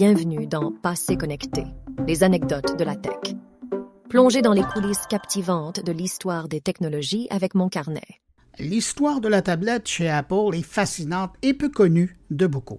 Bienvenue dans Passé connecté, les anecdotes de la tech. Plongez dans les coulisses captivantes de l'histoire des technologies avec mon carnet. L'histoire de la tablette chez Apple est fascinante et peu connue de beaucoup.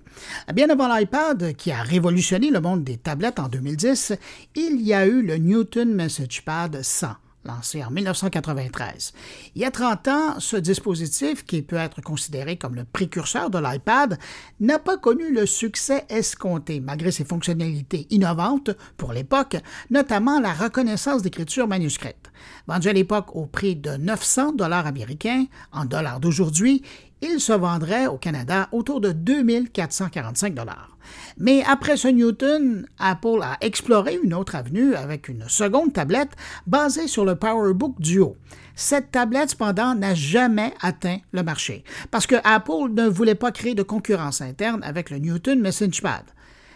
Bien avant l'iPad, qui a révolutionné le monde des tablettes en 2010, il y a eu le Newton MessagePad 100 lancé en 1993. Il y a 30 ans, ce dispositif, qui peut être considéré comme le précurseur de l'iPad, n'a pas connu le succès escompté, malgré ses fonctionnalités innovantes pour l'époque, notamment la reconnaissance d'écriture manuscrite. Vendu à l'époque au prix de 900 dollars américains, en dollars d'aujourd'hui, il se vendrait au Canada autour de 2445 dollars. Mais après ce Newton, Apple a exploré une autre avenue avec une seconde tablette basée sur le PowerBook Duo. Cette tablette, cependant, n'a jamais atteint le marché parce que Apple ne voulait pas créer de concurrence interne avec le Newton MessagePad.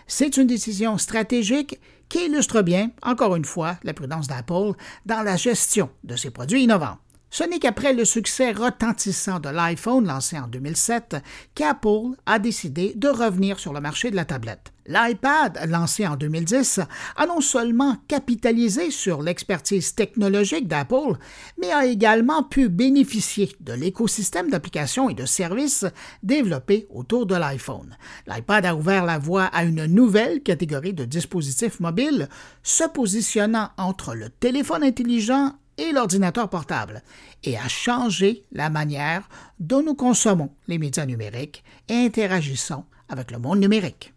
C'est une décision stratégique qui illustre bien, encore une fois, la prudence d'Apple dans la gestion de ses produits innovants. Ce n'est qu'après le succès retentissant de l'iPhone lancé en 2007 qu'Apple a décidé de revenir sur le marché de la tablette. L'iPad, lancé en 2010, a non seulement capitalisé sur l'expertise technologique d'Apple, mais a également pu bénéficier de l'écosystème d'applications et de services développés autour de l'iPhone. L'iPad a ouvert la voie à une nouvelle catégorie de dispositifs mobiles, se positionnant entre le téléphone intelligent et l'ordinateur portable et a changé la manière dont nous consommons les médias numériques et interagissons avec le monde numérique.